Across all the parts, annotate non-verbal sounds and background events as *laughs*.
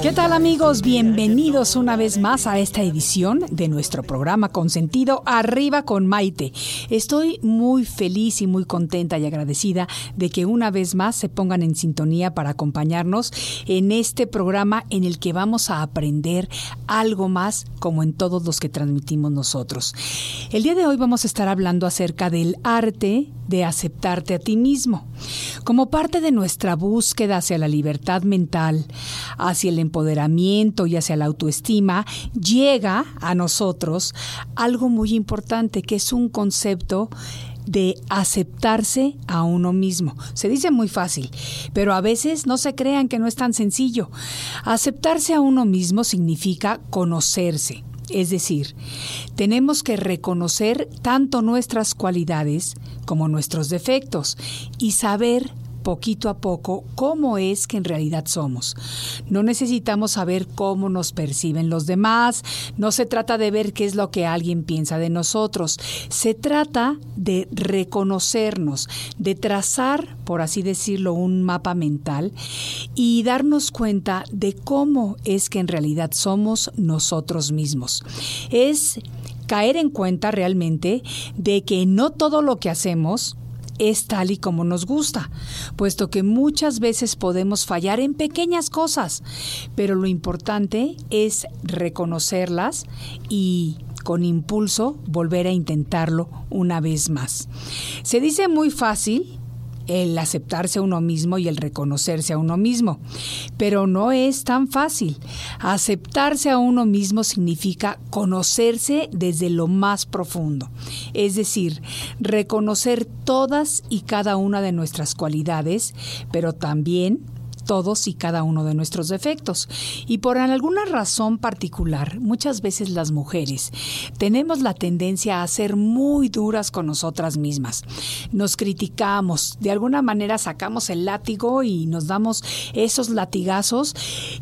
¿Qué tal amigos? Bienvenidos una vez más a esta edición de nuestro programa consentido Arriba con Maite. Estoy muy feliz y muy contenta y agradecida de que una vez más se pongan en sintonía para acompañarnos en este programa en el que vamos a aprender algo más como en todos los que transmitimos nosotros. El día de hoy vamos a estar hablando acerca del arte de aceptarte a ti mismo. Como parte de nuestra búsqueda hacia la libertad mental, hacia el empoderamiento y hacia la autoestima, llega a nosotros algo muy importante que es un concepto de aceptarse a uno mismo. Se dice muy fácil, pero a veces no se crean que no es tan sencillo. Aceptarse a uno mismo significa conocerse. Es decir, tenemos que reconocer tanto nuestras cualidades como nuestros defectos y saber poquito a poco cómo es que en realidad somos. No necesitamos saber cómo nos perciben los demás, no se trata de ver qué es lo que alguien piensa de nosotros, se trata de reconocernos, de trazar, por así decirlo, un mapa mental y darnos cuenta de cómo es que en realidad somos nosotros mismos. Es caer en cuenta realmente de que no todo lo que hacemos es tal y como nos gusta, puesto que muchas veces podemos fallar en pequeñas cosas, pero lo importante es reconocerlas y con impulso volver a intentarlo una vez más. Se dice muy fácil, el aceptarse a uno mismo y el reconocerse a uno mismo. Pero no es tan fácil. Aceptarse a uno mismo significa conocerse desde lo más profundo. Es decir, reconocer todas y cada una de nuestras cualidades, pero también todos y cada uno de nuestros defectos. Y por alguna razón particular, muchas veces las mujeres tenemos la tendencia a ser muy duras con nosotras mismas. Nos criticamos, de alguna manera sacamos el látigo y nos damos esos latigazos,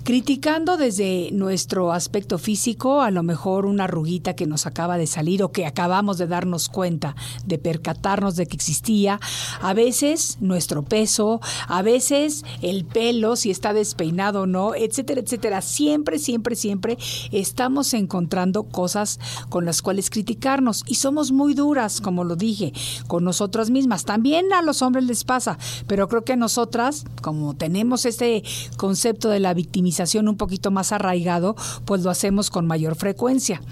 criticando desde nuestro aspecto físico, a lo mejor una arruguita que nos acaba de salir o que acabamos de darnos cuenta, de percatarnos de que existía, a veces nuestro peso, a veces el pelo, si está despeinado o no, etcétera, etcétera. Siempre, siempre, siempre estamos encontrando cosas con las cuales criticarnos y somos muy duras, como lo dije, con nosotras mismas. También a los hombres les pasa, pero creo que nosotras, como tenemos este concepto de la victimización un poquito más arraigado, pues lo hacemos con mayor frecuencia.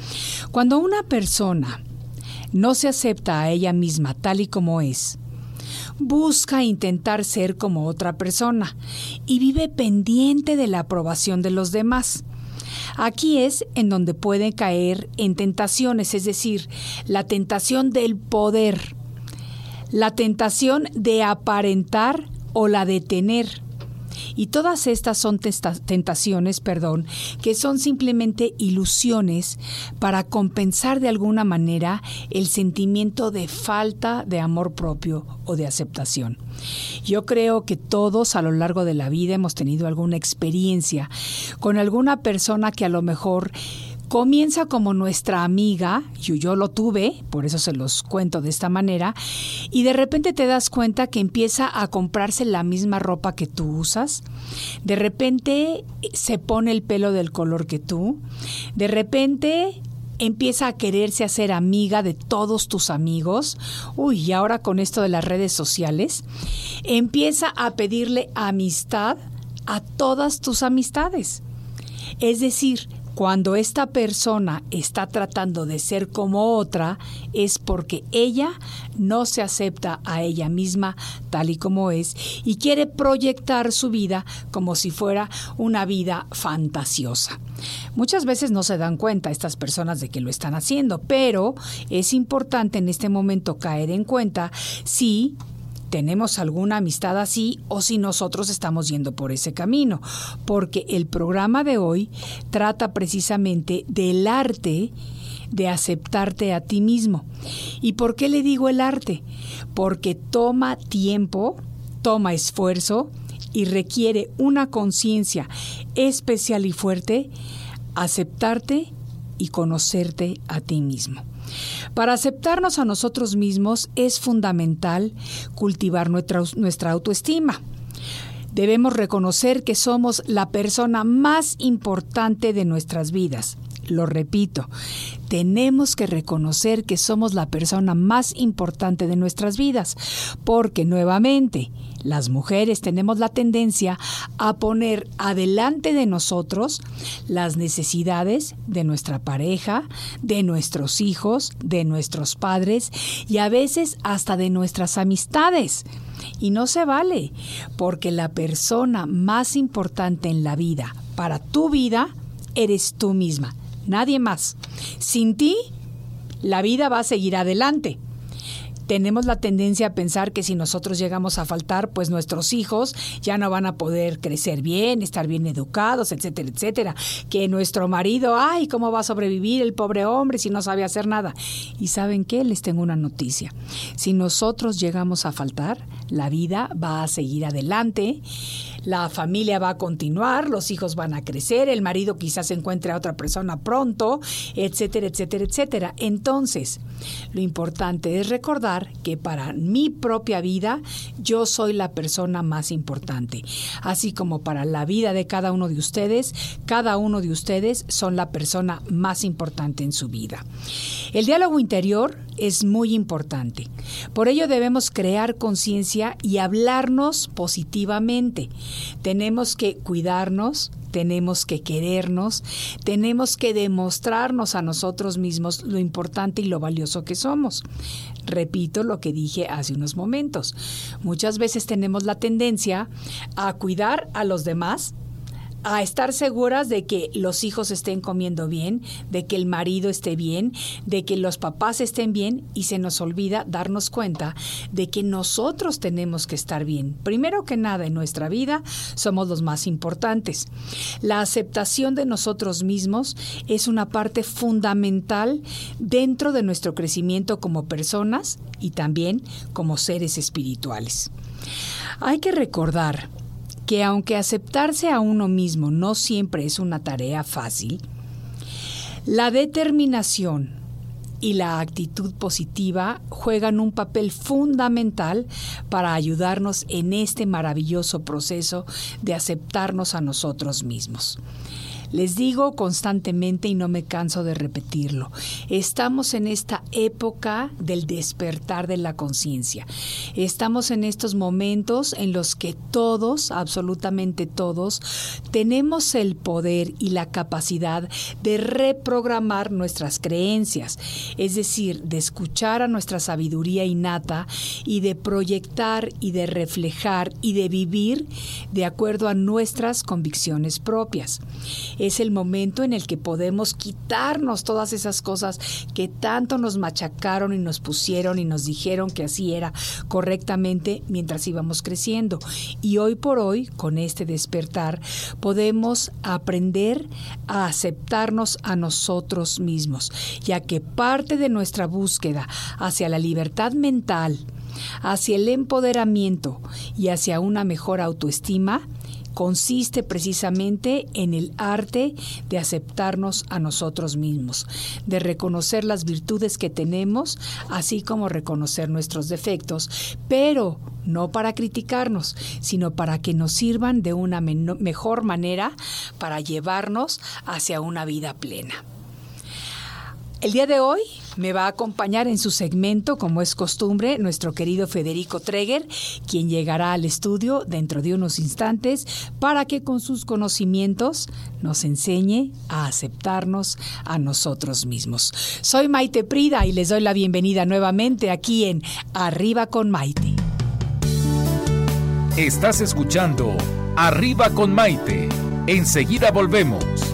Cuando una persona no se acepta a ella misma tal y como es, busca intentar ser como otra persona y vive pendiente de la aprobación de los demás. Aquí es en donde puede caer en tentaciones, es decir, la tentación del poder, la tentación de aparentar o la de tener y todas estas son tentaciones, perdón, que son simplemente ilusiones para compensar de alguna manera el sentimiento de falta de amor propio o de aceptación. Yo creo que todos a lo largo de la vida hemos tenido alguna experiencia con alguna persona que a lo mejor comienza como nuestra amiga, yo, yo lo tuve, por eso se los cuento de esta manera, y de repente te das cuenta que empieza a comprarse la misma ropa que tú usas, de repente se pone el pelo del color que tú, de repente empieza a quererse hacer amiga de todos tus amigos, uy, y ahora con esto de las redes sociales, empieza a pedirle amistad a todas tus amistades. Es decir, Cuando esta persona está tratando de ser como otra, es porque ella no se acepta a ella misma tal y como es y quiere proyectar su vida como si fuera una vida fantasiosa. Muchas veces no se dan cuenta estas personas de que lo están haciendo, pero es importante en este momento caer en cuenta si tenemos alguna amistad así o si nosotros estamos yendo por ese camino, porque el programa de hoy trata precisamente del arte de aceptarte a ti mismo. ¿Y por qué le digo el arte? Porque toma tiempo, toma esfuerzo y requiere una conciencia especial y fuerte aceptarte y conocerte a ti mismo. Para aceptarnos a nosotros mismos es fundamental cultivar nuestra, autoestima. Debemos reconocer que somos la persona más importante de nuestras vidas. Lo repito, tenemos que reconocer que somos la persona más importante de nuestras vidas, porque nuevamente las mujeres tenemos la tendencia a poner adelante de nosotros las necesidades de nuestra pareja, de nuestros hijos, de nuestros padres y a veces hasta de nuestras amistades. Y no se vale, porque la persona más importante en la vida, para tu vida, eres tú misma, nadie más. Sin ti, la vida va a seguir adelante tenemos la tendencia a pensar que si nosotros llegamos a faltar, pues nuestros hijos ya no van a poder crecer bien, estar bien educados, etcétera, etcétera. Que nuestro marido, ay, ¿cómo va a sobrevivir el pobre hombre si no sabe hacer nada? Y saben qué, les tengo una noticia. Si nosotros llegamos a faltar, la vida va a seguir adelante la familia va a continuar, los hijos van a crecer, el marido quizás encuentre a otra persona pronto, etcétera, etcétera, etcétera. Entonces, lo importante es recordar que para mi propia vida yo soy la persona más importante, así como para la vida de cada uno de ustedes, cada uno de ustedes son la persona más importante en su vida. El diálogo interior es muy importante. Por ello debemos crear conciencia y hablarnos positivamente. Tenemos que cuidarnos, tenemos que querernos, tenemos que demostrarnos a nosotros mismos lo importante y lo valioso que somos. Repito lo que dije hace unos momentos. Muchas veces tenemos la tendencia a cuidar a los demás a estar seguras de que los hijos estén comiendo bien, de que el marido esté bien, de que los papás estén bien y se nos olvida darnos cuenta de que nosotros tenemos que estar bien. Primero que nada en nuestra vida somos los más importantes. La aceptación de nosotros mismos es una parte fundamental dentro de nuestro crecimiento como personas y también como seres espirituales. Hay que recordar que aunque aceptarse a uno mismo no siempre es una tarea fácil, la determinación y la actitud positiva juegan un papel fundamental para ayudarnos en este maravilloso proceso de aceptarnos a nosotros mismos. Les digo constantemente y no me canso de repetirlo, estamos en esta época del despertar de la conciencia. Estamos en estos momentos en los que todos, absolutamente todos, tenemos el poder y la capacidad de reprogramar nuestras creencias, es decir, de escuchar a nuestra sabiduría innata y de proyectar y de reflejar y de vivir de acuerdo a nuestras convicciones propias es el momento en el que podemos quitarnos todas esas cosas que tanto nos machacaron y nos pusieron y nos dijeron que así era correctamente mientras íbamos creciendo. Y hoy por hoy, con este despertar, podemos aprender a aceptarnos a nosotros mismos, ya que parte de nuestra búsqueda hacia la libertad mental, hacia el empoderamiento y hacia una mejor autoestima consiste precisamente en el arte de aceptarnos a nosotros mismos, de reconocer las virtudes que tenemos, así como reconocer nuestros defectos, pero no para criticarnos, sino para que nos sirvan de una mejor manera para llevarnos hacia una vida plena. El día de hoy Me va a acompañar en su segmento, como es costumbre, nuestro querido Federico Treger, quien llegará al estudio dentro de unos instantes para que con sus conocimientos nos enseñe a aceptarnos a nosotros mismos. Soy Maite Prida y les doy la bienvenida nuevamente aquí en Arriba con Maite. Estás escuchando Arriba con Maite. Enseguida volvemos.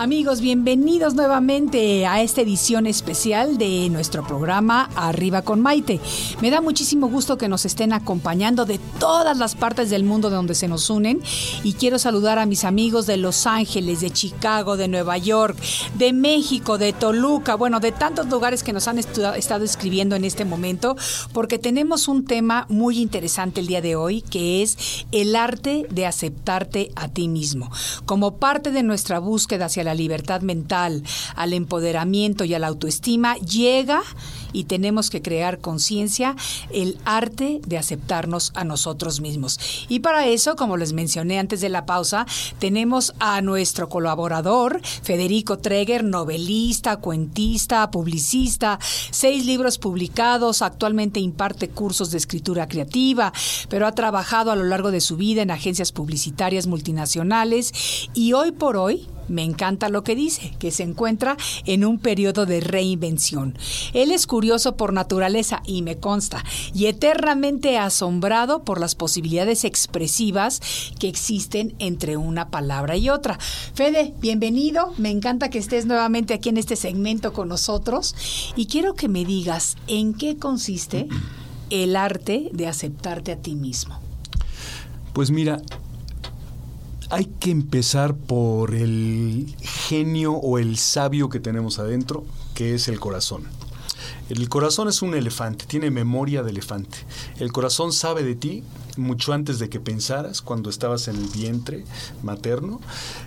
Amigos, bienvenidos nuevamente a esta edición especial de nuestro programa Arriba con Maite. Me da muchísimo gusto que nos estén acompañando de todas las partes del mundo de donde se nos unen y quiero saludar a mis amigos de Los Ángeles, de Chicago, de Nueva York, de México, de Toluca, bueno, de tantos lugares que nos han estado escribiendo en este momento porque tenemos un tema muy interesante el día de hoy que es el arte de aceptarte a ti mismo. Como parte de nuestra búsqueda hacia la libertad mental, al empoderamiento y a la autoestima, llega y tenemos que crear conciencia el arte de aceptarnos a nosotros mismos. Y para eso, como les mencioné antes de la pausa, tenemos a nuestro colaborador, Federico Treger, novelista, cuentista, publicista, seis libros publicados, actualmente imparte cursos de escritura creativa, pero ha trabajado a lo largo de su vida en agencias publicitarias multinacionales y hoy por hoy me encanta lo que dice, que se encuentra en un periodo de reinvención. Él es por naturaleza y me consta, y eternamente asombrado por las posibilidades expresivas que existen entre una palabra y otra. Fede, bienvenido, me encanta que estés nuevamente aquí en este segmento con nosotros y quiero que me digas en qué consiste el arte de aceptarte a ti mismo. Pues mira, hay que empezar por el genio o el sabio que tenemos adentro, que es el corazón. El corazón es un elefante, tiene memoria de elefante. El corazón sabe de ti mucho antes de que pensaras, cuando estabas en el vientre materno,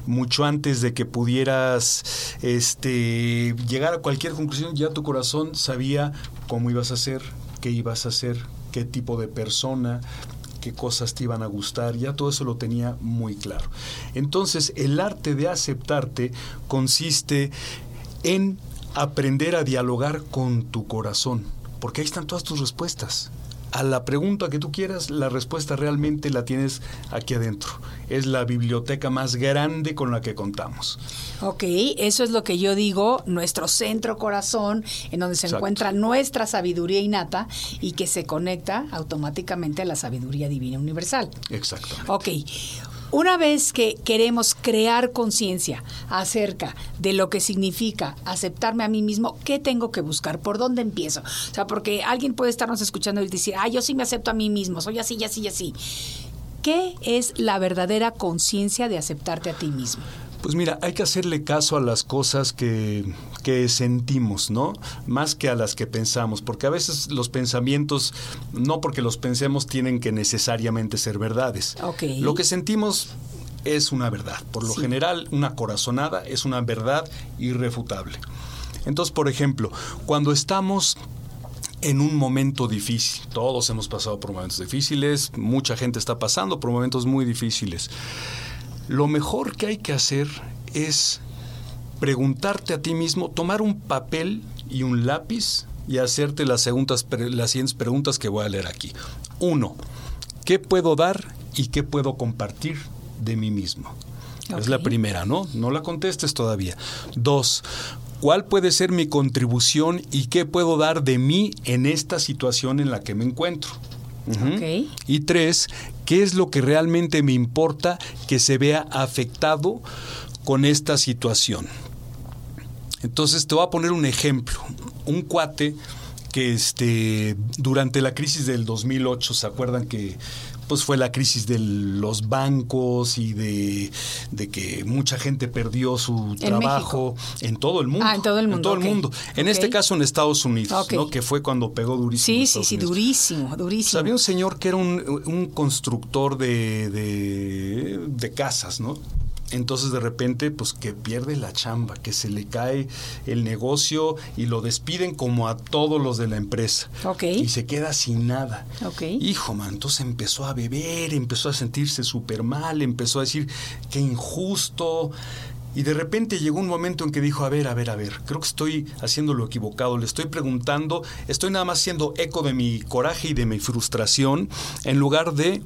mucho antes de que pudieras este, llegar a cualquier conclusión, ya tu corazón sabía cómo ibas a hacer, qué ibas a hacer, qué tipo de persona, qué cosas te iban a gustar, ya todo eso lo tenía muy claro. Entonces, el arte de aceptarte consiste en aprender a dialogar con tu corazón, porque ahí están todas tus respuestas. A la pregunta que tú quieras, la respuesta realmente la tienes aquí adentro. Es la biblioteca más grande con la que contamos. Ok, eso es lo que yo digo, nuestro centro corazón, en donde se Exacto. encuentra nuestra sabiduría innata y que se conecta automáticamente a la sabiduría divina universal. Exacto. Ok, una vez que queremos crear conciencia acerca de lo que significa aceptarme a mí mismo, ¿qué tengo que buscar? ¿Por dónde empiezo? O sea, porque alguien puede estarnos escuchando y decir, ah, yo sí me acepto a mí mismo, soy así, y así, así. ¿Qué es la verdadera conciencia de aceptarte a ti mismo? Pues mira, hay que hacerle caso a las cosas que, que sentimos, ¿no? Más que a las que pensamos, porque a veces los pensamientos, no porque los pensemos, tienen que necesariamente ser verdades. Lo que sentimos es una verdad. Por lo Sí. general, una corazonada es una verdad irrefutable. Entonces, por ejemplo, cuando estamos en un momento difícil. Todos hemos pasado por momentos difíciles, mucha gente está pasando por momentos muy difíciles. Lo mejor que hay que hacer es preguntarte a ti mismo, tomar un papel y un lápiz y hacerte las, segundas, las siguientes preguntas que voy a leer aquí. Uno, ¿qué puedo dar y qué puedo compartir de mí mismo? Es la primera, ¿no? No la contestes todavía. Dos, ¿cuál puede ser mi contribución y qué puedo dar de mí en esta situación en la que me encuentro? Y tres, ¿qué es lo que realmente me importa que se vea afectado con esta situación? Entonces te voy a poner un ejemplo. Un cuate que este, durante la crisis del 2008, ¿se acuerdan que pues fue la crisis de los bancos y de, de que mucha gente perdió su trabajo en todo el mundo? Ah, en todo el mundo, En todo el mundo. En este caso en Estados Unidos. ¿no? que fue cuando pegó durísimo. Sí, sí, sí, Unidos. durísimo, Pues durísimo. había un señor que era un, un constructor de, de, de casas, ¿no? Entonces de repente, pues que pierde la chamba, que se le cae el negocio y lo despiden como a todos los de la empresa. Ok. Y se queda sin nada. Hijo, man, entonces empezó a beber, empezó a sentirse súper mal, empezó a decir, qué injusto. Y de repente llegó un momento en que dijo, a ver, a ver, a ver, creo que estoy haciendo lo equivocado, le estoy preguntando, estoy nada más haciendo eco de mi coraje y de mi frustración, en lugar de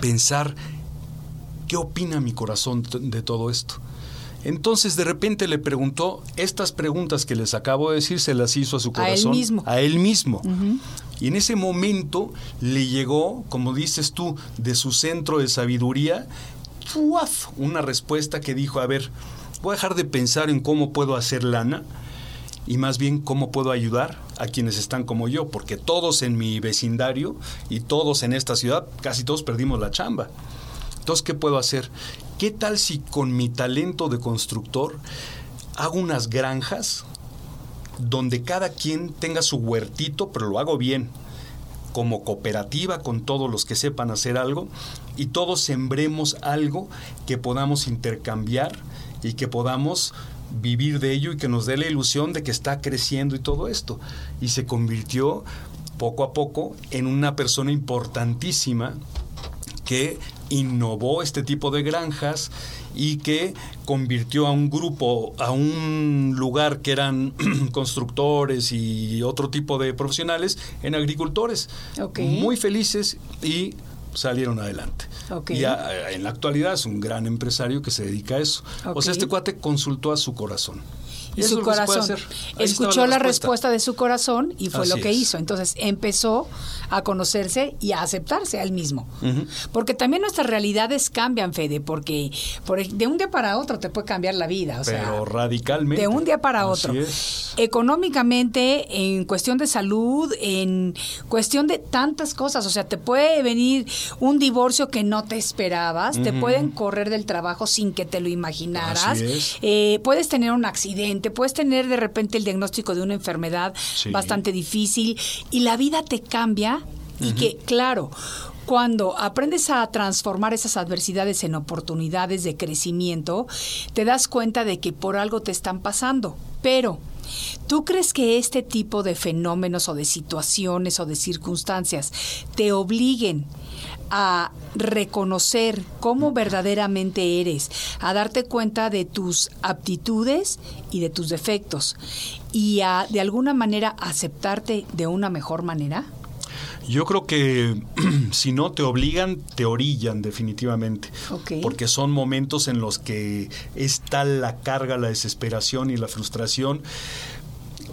pensar, ¿qué opina mi corazón de todo esto? Entonces de repente le preguntó, estas preguntas que les acabo de decir se las hizo a su A él corazón. mismo. A él mismo. Y en ese momento le llegó, como dices tú, de su centro de sabiduría, una respuesta que dijo, a ver, voy a dejar de pensar en cómo puedo hacer lana y más bien cómo puedo ayudar a quienes están como yo, porque todos en mi vecindario y todos en esta ciudad, casi todos perdimos la chamba. Entonces, ¿qué puedo hacer? ¿Qué tal si con mi talento de constructor hago unas granjas donde cada quien tenga su huertito, pero lo hago bien, como cooperativa con todos los que sepan hacer algo y todos sembremos algo que podamos intercambiar y que podamos vivir de ello y que nos dé la ilusión de que está creciendo y todo esto. Y se convirtió poco a poco en una persona importantísima que innovó este tipo de granjas y que convirtió a un grupo, a un lugar que eran *clears throat* constructores y otro tipo de profesionales en agricultores. Muy felices y salieron adelante. Ok. Y a- en la actualidad es un gran empresario que se dedica a eso. O sea, este cuate consultó a su corazón. Y eso su es lo que se puede corazón escuchó la respuesta. de su corazón y fue Así lo que es. hizo. Entonces empezó a conocerse y a aceptarse a él mismo. Porque también nuestras realidades cambian, Fede, porque por de un día para otro te puede cambiar la vida. O sea, Pero radicalmente. de un día para otro. Económicamente, en cuestión de salud, en cuestión de tantas cosas. O sea, te puede venir un divorcio que no te esperabas, te pueden correr del trabajo sin que te lo imaginaras. Eh, puedes tener un accidente, puedes tener de repente el diagnóstico de una enfermedad Sí. bastante difícil y la vida te cambia y que, claro, cuando aprendes a transformar esas adversidades en oportunidades de crecimiento, te das cuenta de que por algo te están pasando. Pero, ¿tú crees que este tipo de fenómenos o de situaciones o de circunstancias te obliguen a reconocer cómo verdaderamente eres, a darte cuenta de tus aptitudes y de tus defectos y a de alguna manera aceptarte de una mejor manera? Yo creo que *clears throat* si no te obligan, te orillan definitivamente. Porque son momentos en los que es tal la carga, la desesperación y la frustración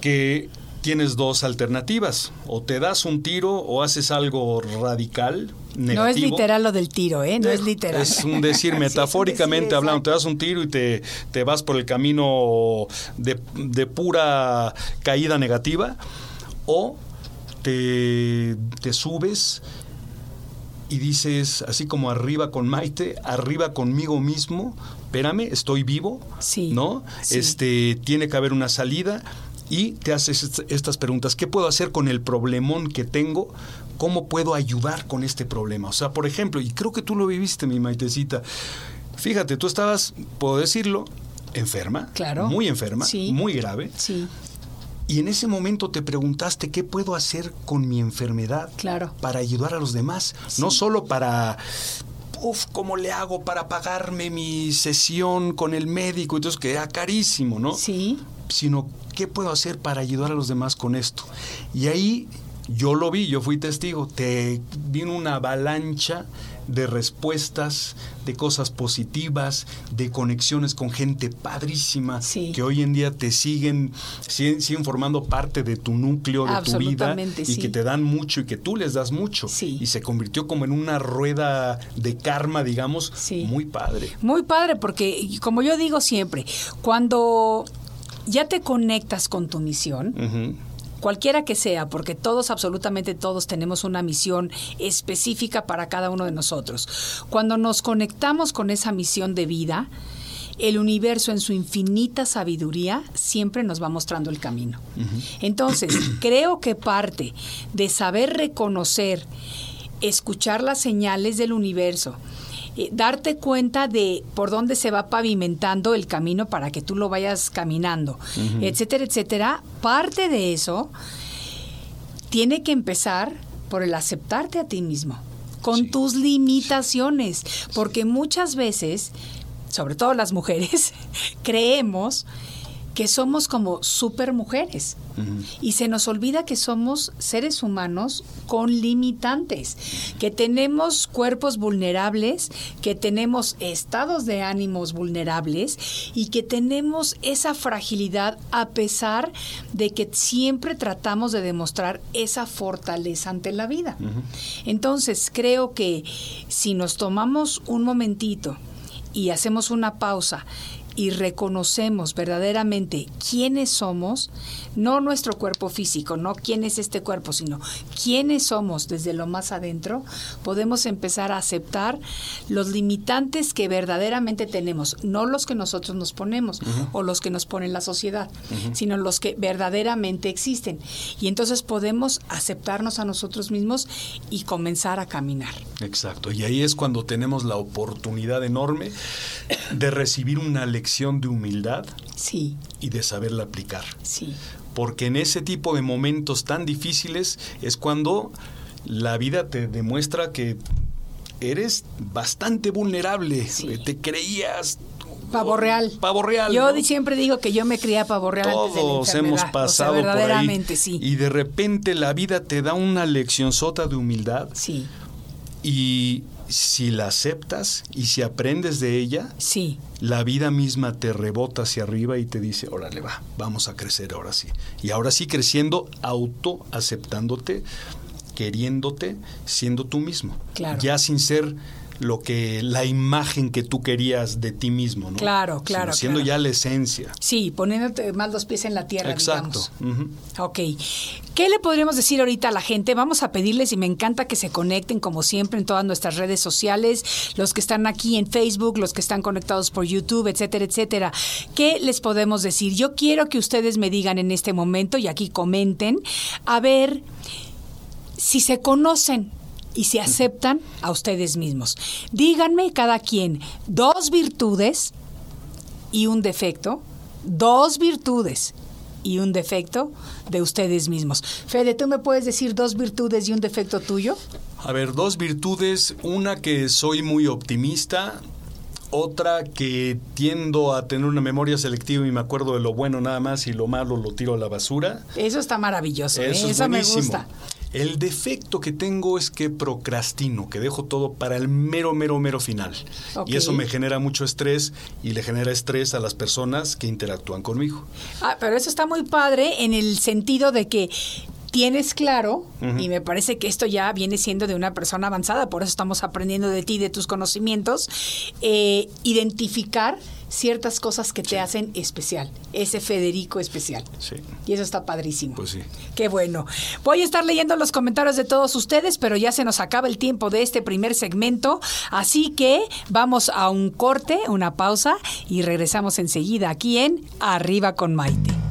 que tienes dos alternativas. O te das un tiro o haces algo radical, negativo. No es literal lo del tiro, ¿eh? No es literal. *laughs* Es un decir Sí, metafóricamente decir, hablando, te das un tiro y te, te vas por el camino de, de pura caída negativa, o te, te subes y dices, así como arriba con Maite, arriba conmigo mismo, espérame, estoy vivo, Sí, ¿no? sí. Este, tiene que haber una salida y te haces est- estas preguntas, ¿qué puedo hacer con el problemón que tengo? ¿Cómo puedo ayudar con este problema? O sea, por ejemplo, y creo que tú lo viviste, mi Maitecita, fíjate, tú estabas, puedo decirlo, enferma, Claro. muy enferma, Sí. muy grave, Sí, y en ese momento te preguntaste qué puedo hacer con mi enfermedad Claro. para ayudar a los demás, no solo para uf, ¿cómo le hago para pagarme mi sesión con el médico? Entonces que era carísimo, ¿no? sí, Sino qué puedo hacer para ayudar a los demás con esto. Y ahí Yo lo vi, yo fui testigo. Te vino una avalancha de respuestas, de cosas positivas, de conexiones con gente padrísima Sí. que hoy en día te siguen, siguen, siguen formando parte de tu núcleo, de tu vida y sí. que te dan mucho y que tú les das mucho. Sí. Y se convirtió como en una rueda de karma, digamos, Sí. muy padre. Muy padre, porque como yo digo siempre, cuando ya te conectas con tu misión, cualquiera que sea, porque todos, absolutamente todos, tenemos una misión específica para cada uno de nosotros. Cuando nos conectamos con esa misión de vida, el universo en su infinita sabiduría siempre nos va mostrando el camino. Entonces, *clears throat* creo que parte de saber reconocer, escuchar las señales del universo, eh, darte cuenta de por dónde se va pavimentando el camino para que tú lo vayas caminando, etcétera, etcétera. Parte de eso tiene que empezar por el aceptarte a ti mismo, con tus limitaciones, porque muchas veces, sobre todo las mujeres, *laughs* creemos que somos como super mujeres y se nos olvida que somos seres humanos con limitantes, que tenemos cuerpos vulnerables, que tenemos estados de ánimos vulnerables y que tenemos esa fragilidad a pesar de que siempre tratamos de demostrar esa fortaleza ante la vida. Entonces creo que si nos tomamos un momentito y hacemos una pausa y reconocemos verdaderamente quiénes somos, no nuestro cuerpo físico, no quién es este cuerpo, sino quiénes somos desde lo más adentro, podemos empezar a aceptar los limitantes que verdaderamente tenemos, no los que nosotros nos ponemos o los que nos pone la sociedad, sino los que verdaderamente existen. Y entonces podemos aceptarnos a nosotros mismos y comenzar a caminar. Exacto, y ahí es cuando tenemos la oportunidad enorme de recibir una lección de humildad Sí, y de saberla aplicar. sí. Porque en ese tipo de momentos tan difíciles es cuando la vida te demuestra que eres bastante vulnerable, Sí. Te creías Pavo real. Pavo real. Yo siempre digo que yo me crié pavo real antes de la Todos hemos O sea, pasado por ahí. verdaderamente, sí. Y de repente la vida te da una lección sota de humildad Sí, y si la aceptas y si aprendes de ella, sí, la vida misma te rebota hacia arriba y te dice, órale, va, vamos a crecer ahora sí. Y ahora sí creciendo, auto aceptándote, queriéndote, siendo tú mismo. Claro. Ya sin ser lo que la imagen que tú querías de ti mismo, ¿no? Claro, claro, siendo claro. ya la esencia. sí, poniéndote más los pies en la tierra, Exacto. digamos. Ok. ¿Qué le podríamos decir ahorita a la gente? Vamos a pedirles y me encanta que se conecten como siempre en todas nuestras redes sociales, los que están aquí en Facebook, los que están conectados por YouTube, etcétera, etcétera. ¿Qué les podemos decir? Yo quiero que ustedes me digan en este momento y aquí comenten, a ver si se conocen y se aceptan a ustedes mismos. Díganme cada quien dos virtudes y un defecto, dos virtudes y un defecto de ustedes mismos. Fede, ¿tú me puedes decir dos virtudes y un defecto tuyo? A ver, dos virtudes. Una que soy muy optimista. Otra que tiendo a tener una memoria selectiva y me acuerdo de lo bueno nada más y lo malo lo tiro a la basura. Eso está maravilloso, ¿eh? Eso eso, es me gusta. El defecto que tengo es que procrastino, que dejo todo para el mero, mero, mero final. Y eso me genera mucho estrés y le genera estrés a las personas que interactúan conmigo. Ah, pero eso está muy padre en el sentido de que tienes claro, y me parece que esto ya viene siendo de una persona avanzada, por eso estamos aprendiendo de ti, de tus conocimientos, eh, identificar ciertas cosas que te hacen especial, ese Federico especial. Sí. Y eso está padrísimo. Pues sí. Qué bueno. Voy a estar leyendo los comentarios de todos ustedes, pero ya se nos acaba el tiempo de este primer segmento, así que vamos a un corte, una pausa y regresamos enseguida aquí en Arriba con Maite.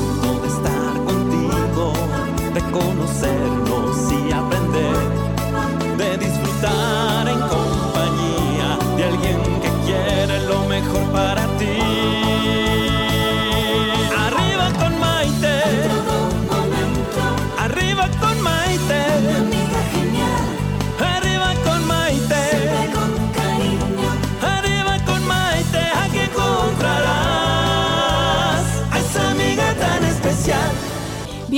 de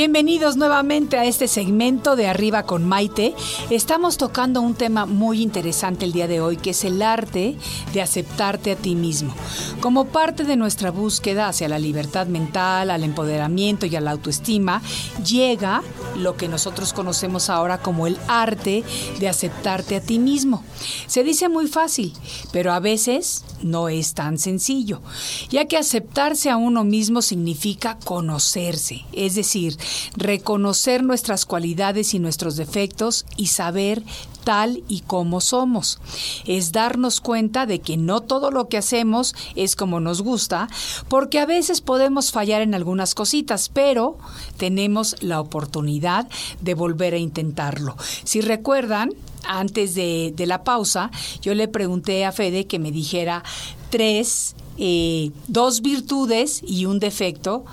Bienvenidos nuevamente a este segmento de Arriba con Maite. Estamos tocando un tema muy interesante el día de hoy, que es el arte de aceptarte a ti mismo. Como parte de nuestra búsqueda hacia la libertad mental, al empoderamiento y a la autoestima, llega lo que nosotros conocemos ahora como el arte de aceptarte a ti mismo. Se dice muy fácil, pero a veces no es tan sencillo, ya que aceptarse a uno mismo significa conocerse, es decir, reconocer nuestras cualidades y nuestros defectos y saber tal y como somos. Es darnos cuenta de que no todo lo que hacemos es como nos gusta, porque a veces podemos fallar en algunas cositas, pero tenemos la oportunidad de volver a intentarlo. Si recuerdan, antes de, de la pausa, yo le pregunté a Fede que me dijera tres, eh, dos virtudes y un defecto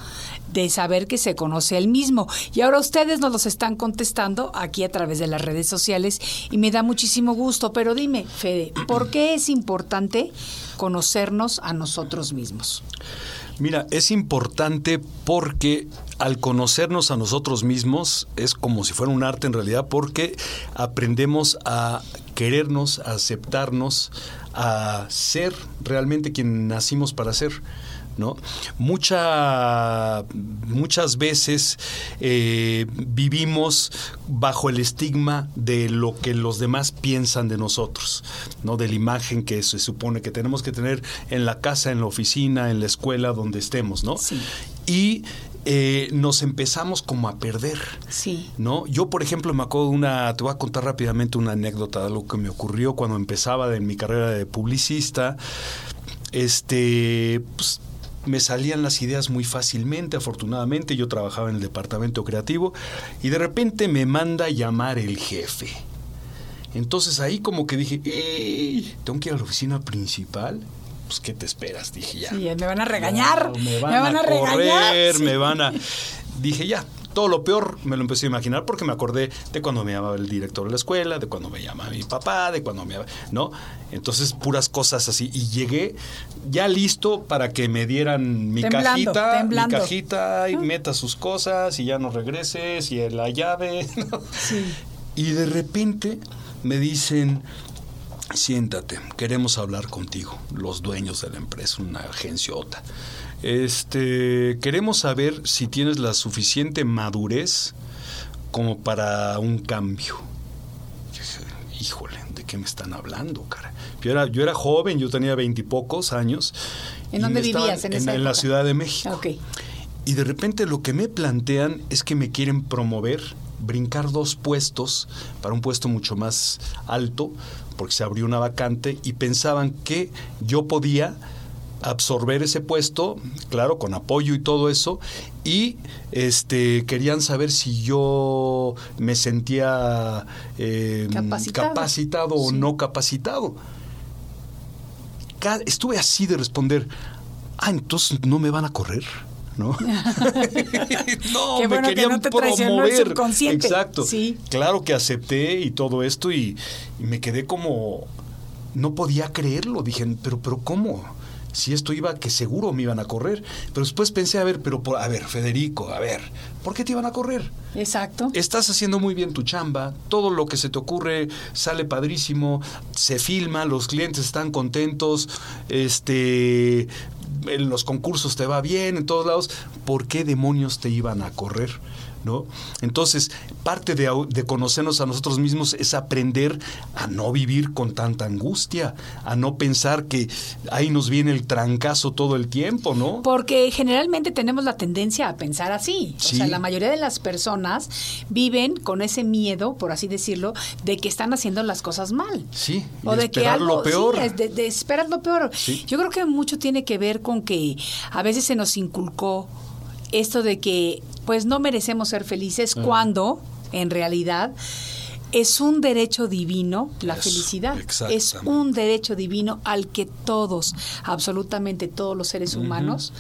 de saber que se conoce al mismo. Y ahora ustedes nos los están contestando aquí a través de las redes sociales y me da muchísimo gusto. Pero dime, Fede, ¿por qué es importante conocernos a nosotros mismos? Mira, es importante porque al conocernos a nosotros mismos es como si fuera un arte en realidad porque aprendemos a querernos, a aceptarnos, a ser realmente quien nacimos para ser. ¿No? Mucha, muchas veces eh, vivimos bajo el estigma de lo que los demás piensan de nosotros, ¿no? de la imagen que se supone que tenemos que tener en la casa, en la oficina, en la escuela, donde estemos. ¿no? Sí. Y eh, nos empezamos como a perder. Sí. ¿No? Yo, por ejemplo, me acuerdo de una, te voy a contar rápidamente una anécdota de algo que me ocurrió cuando empezaba en mi carrera de publicista. Este, pues, me salían las ideas muy fácilmente, afortunadamente, yo trabajaba en el departamento creativo y de repente me manda a llamar el jefe. Entonces ahí como que dije, "Ey, tengo que ir a la oficina principal. Pues, ¿qué te esperas? Dije ya. Sí, me van a regañar. No, me van, a, correr, me van a... Dije ya, todo lo peor me lo empecé a imaginar porque me acordé de cuando me llamaba el director de la escuela, de cuando me llamaba mi papá, de cuando me... ¿No? Entonces, puras cosas así. Y llegué ya listo para que me dieran mi Temblando, cajita, temblando. mi cajita y meta sus cosas y ya no regreses y la llave. *laughs* ¿no? Sí. Y de repente me dicen, siéntate, queremos hablar contigo, los dueños de la empresa, una agenciota. Este, queremos saber si tienes la suficiente madurez como para un cambio. Yo dije, Híjole, ¿de qué me están hablando, cara? Yo era, yo era joven, yo tenía veintipocos años. ¿En dónde vivías en esa en la? Ciudad de México. Y de repente lo que me plantean es que me quieren promover, brincar dos puestos para un puesto mucho más alto, porque se abrió una vacante y pensaban que yo podía absorber ese puesto, claro, con apoyo y todo eso, y este querían saber si yo me sentía eh, Capacitado. capacitado o no capacitado. Ca- Estuve así de responder, ah, entonces no me van a correr. ¿No? *laughs* *laughs* no, Qué me bueno que querían no te el promover. subconsciente. Exacto. Sí. Claro que acepté y todo esto y, y me quedé como no podía creerlo. Dije, pero, pero ¿cómo? Si esto iba, que seguro me iban a correr. Pero después pensé, a ver, pero por- a ver, Federico, a ver, ¿por qué te iban a correr? Exacto. Estás haciendo muy bien tu chamba, todo lo que se te ocurre sale padrísimo, se filma, los clientes están contentos, este en los concursos te va bien, en todos lados, ¿por qué demonios te iban a correr? ¿No? Entonces, parte de, conocernos a nosotros mismos es aprender a no vivir con tanta angustia, a no pensar que ahí nos viene el trancazo todo el tiempo, ¿no? Porque generalmente tenemos la tendencia a pensar así. O sea, la mayoría de las personas viven con ese miedo, por así decirlo, de que están haciendo las cosas mal. Sí, O de que esperar algo lo peor. sí, es de, de esperar lo peor. Sí. Yo creo que mucho tiene que ver con que a veces se nos inculcó esto de que pues no merecemos ser felices cuando en realidad es un derecho divino la Eso, felicidad. Es un derecho divino al que todos, absolutamente todos los seres humanos,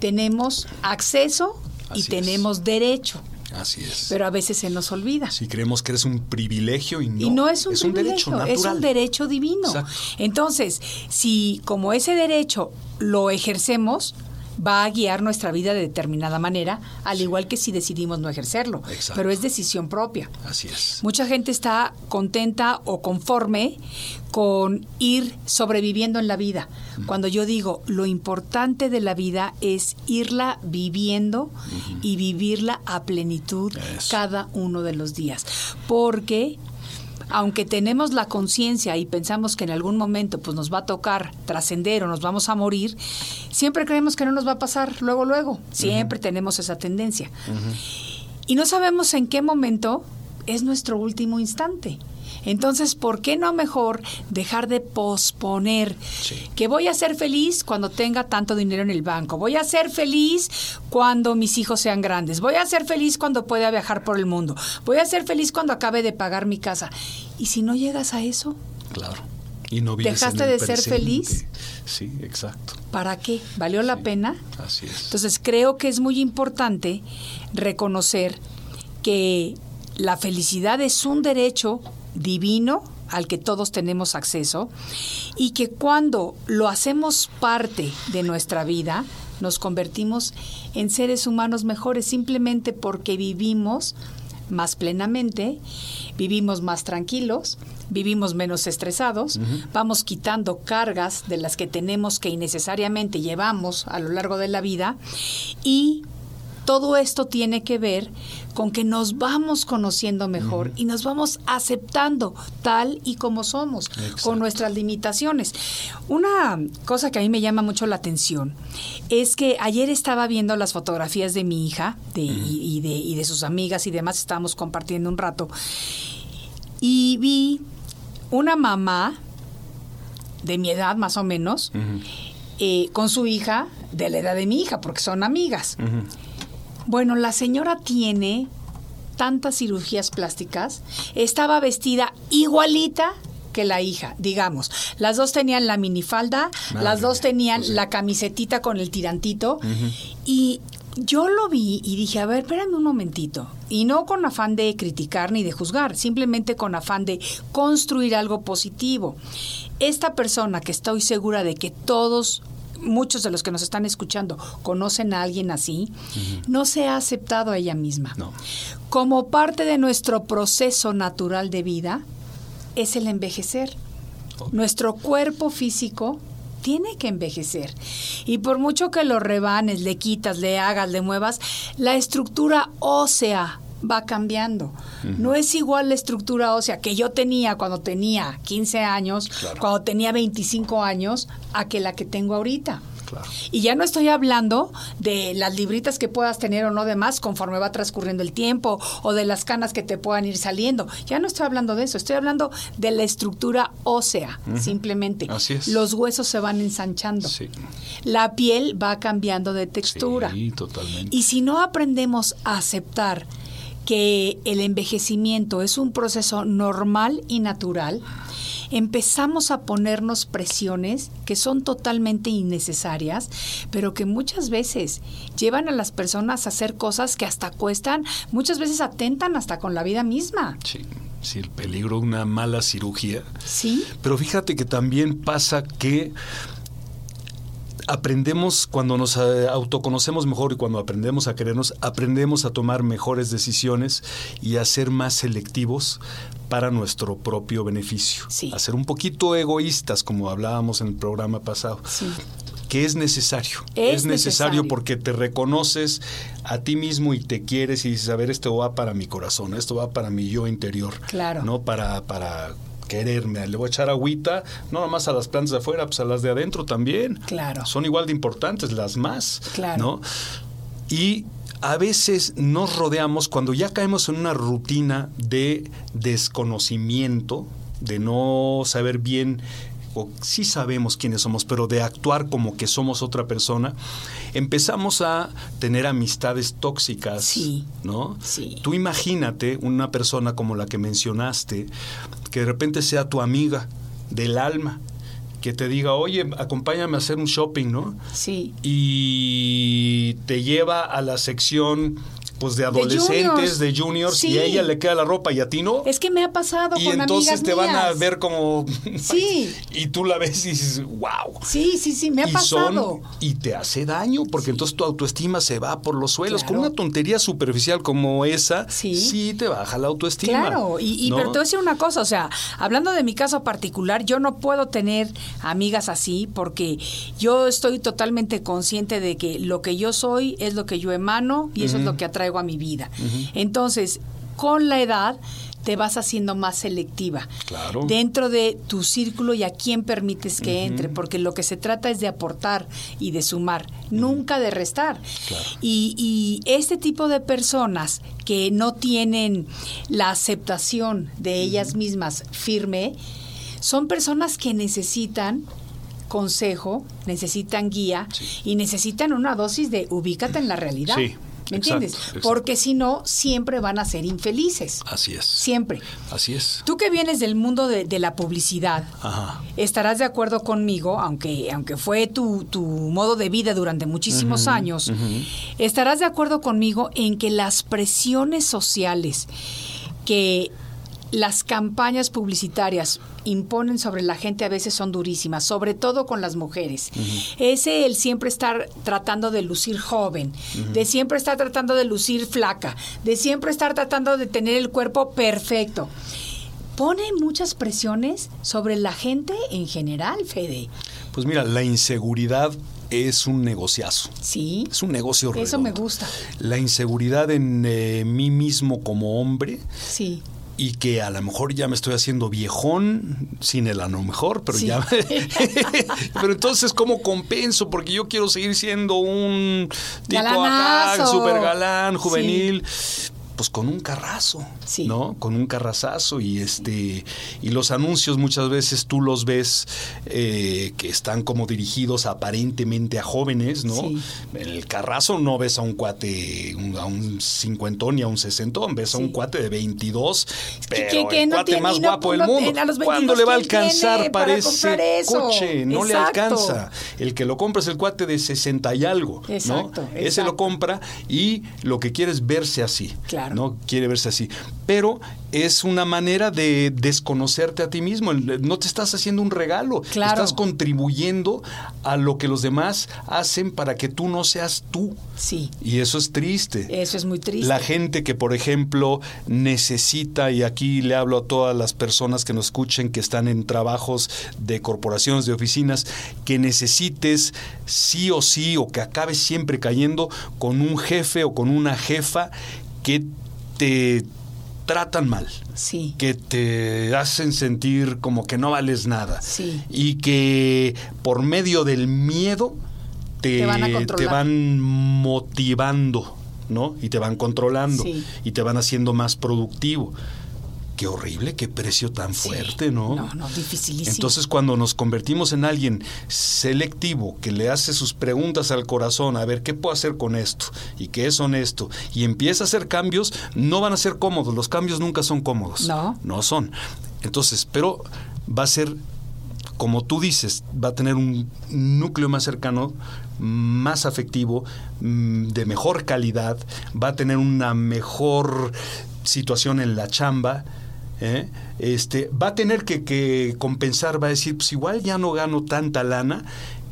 tenemos acceso y es. tenemos derecho. Así es. Pero a veces se nos olvida. si creemos que eres un privilegio y no, y no es un, derecho privilegio, natural. es un derecho divino. Exacto. Entonces, si como ese derecho lo ejercemos, va a guiar nuestra vida de determinada manera, al igual que si decidimos no ejercerlo. Exacto. Pero es decisión propia. Así es. Mucha gente está contenta o conforme con ir sobreviviendo en la vida. Cuando yo digo, lo importante de la vida es irla viviendo y vivirla a plenitud Eso. cada uno de los días. Porque aunque tenemos la conciencia y pensamos que en algún momento pues nos va a tocar trascender o nos vamos a morir, siempre creemos que no nos va a pasar luego luego. Siempre tenemos esa tendencia. Y no sabemos en qué momento es nuestro último instante. Entonces, ¿por qué no mejor dejar de posponer? Sí. Que voy a ser feliz cuando tenga tanto dinero en el banco. Voy a ser feliz cuando mis hijos sean grandes. Voy a ser feliz cuando pueda viajar por el mundo. Voy a ser feliz cuando acabe de pagar mi casa. ¿Y si no llegas a eso? Claro. Y no ¿Dejaste de ser feliz? Sí, exacto. ¿Para qué? ¿Valió la pena? Así es. Entonces creo que es muy importante reconocer que la felicidad es un derecho divino al que todos tenemos acceso y que cuando lo hacemos parte de nuestra vida nos convertimos en seres humanos mejores simplemente porque vivimos más plenamente, vivimos más tranquilos, vivimos menos estresados, vamos quitando cargas de las que tenemos que innecesariamente llevamos a lo largo de la vida y todo esto tiene que ver con que nos vamos conociendo mejor y nos vamos aceptando tal y como somos, Exacto. con nuestras limitaciones. Una cosa que a mí me llama mucho la atención es que ayer estaba viendo las fotografías de mi hija de- y, y de, y de sus amigas y demás, estábamos compartiendo un rato, y vi una mamá de mi edad más o menos, eh, con su hija de la edad de mi hija, porque son amigas. Bueno, la señora tiene tantas cirugías plásticas, estaba vestida igualita que la hija, digamos. Las dos tenían la minifalda, Madre las dos tenían pues la camisetita con el tirantito y yo lo vi y dije, a ver, espérame un momentito. Y no con afán de criticar ni de juzgar, simplemente con afán de construir algo positivo. Esta persona que estoy segura de que todos muchos de los que nos están escuchando conocen a alguien así, no se ha aceptado a ella misma. No. Como parte de nuestro proceso natural de vida es el envejecer. Nuestro cuerpo físico tiene que envejecer. Y por mucho que lo rebanes, le quitas, le hagas, le muevas, la estructura ósea va cambiando. No es igual la estructura ósea que yo tenía cuando tenía 15 años, Claro. cuando tenía 25 años, a que la que tengo ahorita. Claro. Y ya no estoy hablando de las libritas que puedas tener o no de más conforme va transcurriendo el tiempo o de las canas que te puedan ir saliendo. Ya no estoy hablando de eso, estoy hablando de la estructura ósea, simplemente. Así es. Los huesos se van ensanchando. Sí. La piel va cambiando de textura. Sí, totalmente. Y si no aprendemos a aceptar que el envejecimiento es un proceso normal y natural, empezamos a ponernos presiones que son totalmente innecesarias, pero que muchas veces llevan a las personas a hacer cosas que hasta cuestan, muchas veces atentan hasta con la vida misma. Sí, sí, el peligro de una mala cirugía. ¿Sí? Pero fíjate que también pasa que aprendemos cuando nos eh, autoconocemos mejor y cuando aprendemos a querernos, aprendemos a tomar mejores decisiones y a ser más selectivos para nuestro propio beneficio. Sí. A ser un poquito egoístas, como hablábamos en el programa pasado. Sí. Que es necesario. Es necesario necesario. porque te reconoces a ti mismo y te quieres y dices, a ver, esto va para mi corazón, esto va para mi yo interior. Claro. ¿No? Para, para quererme. Le voy a echar agüita, no nomás a las plantas de afuera, pues a las de adentro también. Claro. Son igual de importantes, las más. Claro. ¿No? Y a veces nos rodeamos cuando ya caemos en una rutina de desconocimiento, de no saber bien o sí sabemos quiénes somos, pero de actuar como que somos otra persona, empezamos a tener amistades tóxicas, Sí. ¿no? Sí. Tú imagínate una persona como la que mencionaste, que de repente sea tu amiga del alma, que te diga, oye, acompáñame a hacer un shopping, ¿no? Sí. y te lleva a la sección pues de adolescentes, de juniors. juniors, Sí. y a ella le queda la ropa y a ti no. Es que me ha pasado y con entonces amigas te van a ver como *laughs* Sí. y tú la ves y dices, wow. Sí, sí, sí, me ha y pasado. son y te hace daño porque entonces tu autoestima se va por los suelos Claro. con una tontería superficial como esa Sí. te baja la autoestima Claro, y, y ¿no? pero te voy a decir una cosa, o sea, hablando de mi caso particular, yo no puedo tener amigas así porque yo estoy totalmente consciente de que lo que yo soy es lo que yo emano y eso es lo que a mi vida. Entonces, con la edad te vas haciendo más selectiva Claro. dentro de tu círculo y a quién permites que entre, porque lo que se trata es de aportar y de sumar, nunca de restar. Y, y este tipo de personas que no tienen la aceptación de ellas mismas firme, son personas que necesitan consejo, necesitan guía y necesitan una dosis de ubícate en la realidad. Sí, ¿Me exacto, entiendes? exacto. Porque si no, siempre van a ser infelices. así es Siempre. así es Tú que vienes del mundo de, de la publicidad, Ajá. estarás de acuerdo conmigo, aunque, aunque fue tu, tu modo de vida durante muchísimos años, estarás de acuerdo conmigo en que las presiones sociales que las campañas publicitarias imponen sobre la gente a veces son durísimas, sobre todo con las mujeres. Ese el siempre estar tratando de lucir joven, de siempre estar tratando de lucir flaca, de siempre estar tratando de tener el cuerpo perfecto. Pone muchas presiones sobre la gente en general, Fede. pues mira la inseguridad es un negociazo Sí. es un negocio Eso me gusta. la inseguridad en eh, mí mismo como hombre Sí. Y que a lo mejor ya me estoy haciendo viejón, sin el a lo mejor, pero Sí. ya. *laughs* pero entonces, ¿cómo compenso? Porque yo quiero seguir siendo un tipo acá, Galanazo. super galán, juvenil. Pues con un carrazo, Sí. ¿no? Con un carrazazo y este y los anuncios muchas veces tú los ves eh, que están como dirigidos aparentemente a jóvenes, ¿no? Sí. En el carrazo no ves a un cuate, a un cincuentón ni a un sesentón, ves a un Sí. cuate de 22, pero el no cuate tiene- más y no- guapo del no- mundo. a los 22, ¿Cuándo le va a ¿quién alcanzar para, ese coche? No le alcanza. El que lo compra es el cuate de 60 y algo, Exacto, ¿no? Ese exacto. lo compra y lo que quiere es verse así, Claro. ¿No? Quiere verse así. Pero es una manera de desconocerte a ti mismo. No te estás haciendo un regalo, Claro. estás contribuyendo a lo que los demás hacen para que tú no seas tú. Sí. Y eso es triste. Eso es muy triste. La gente que, por ejemplo, necesita, y aquí le hablo a todas las personas que nos escuchen que están en trabajos de corporaciones, de oficinas, que necesites sí o sí o que acabes siempre cayendo con un jefe o con una jefa que te tratan mal Sí. que te hacen sentir como que no vales nada Sí. y que por medio del miedo te, Te van te motivando, ¿no? Y te van controlando Sí. y te van haciendo más productivo. Qué horrible, qué precio tan Sí. fuerte, ¿no? No, no, dificilísimo. Entonces cuando nos convertimos en alguien selectivo, que le hace sus preguntas al corazón, a ver, ¿qué puedo hacer con esto? ¿Y qué es honesto? Y empieza a hacer cambios, no van a ser cómodos, los cambios nunca son cómodos. No. No son. Entonces, pero va a ser, como tú dices, va a tener un núcleo más cercano, más afectivo, mm, de mejor calidad, va a tener una mejor situación en la chamba, ¿eh? este, va a tener que, que compensar, va a decir, pues igual ya no gano tanta lana,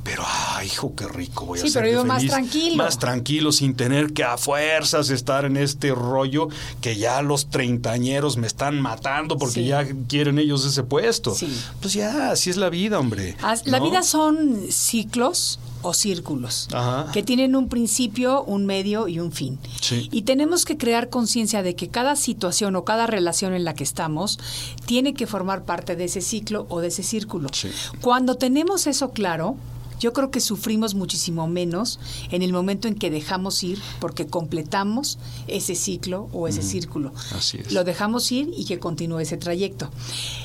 pero, ay, hijo, qué rico voy a Sí, ser pero de yo más tranquilo. Más tranquilo, sin tener que a fuerzas estar en este rollo que ya los treintañeros me están matando porque Sí. ya quieren ellos ese puesto. Sí. Pues ya, así es la vida, hombre. La ¿no? vida son ciclos o círculos Ajá. que tienen un principio, un medio y un fin. Sí. Y tenemos que crear conciencia de que cada situación o cada relación en la que estamos tiene que formar parte de ese ciclo o de ese círculo. Sí. Cuando tenemos eso claro, Yo creo que sufrimos muchísimo menos en el momento en que dejamos ir porque completamos ese ciclo o ese círculo. Así es. Lo dejamos ir y que continúe ese trayecto.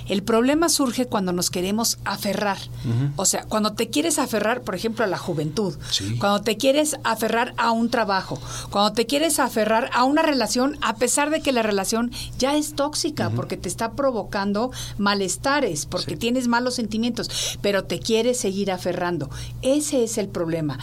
El problema surge cuando nos queremos aferrar. O sea, cuando te quieres aferrar, por ejemplo, a la juventud, Sí. cuando te quieres aferrar a un trabajo, cuando te quieres aferrar a una relación, a pesar de que la relación ya es tóxica, porque te está provocando malestares, porque tienes malos sentimientos, pero te quieres seguir aferrando. Ese es el problema.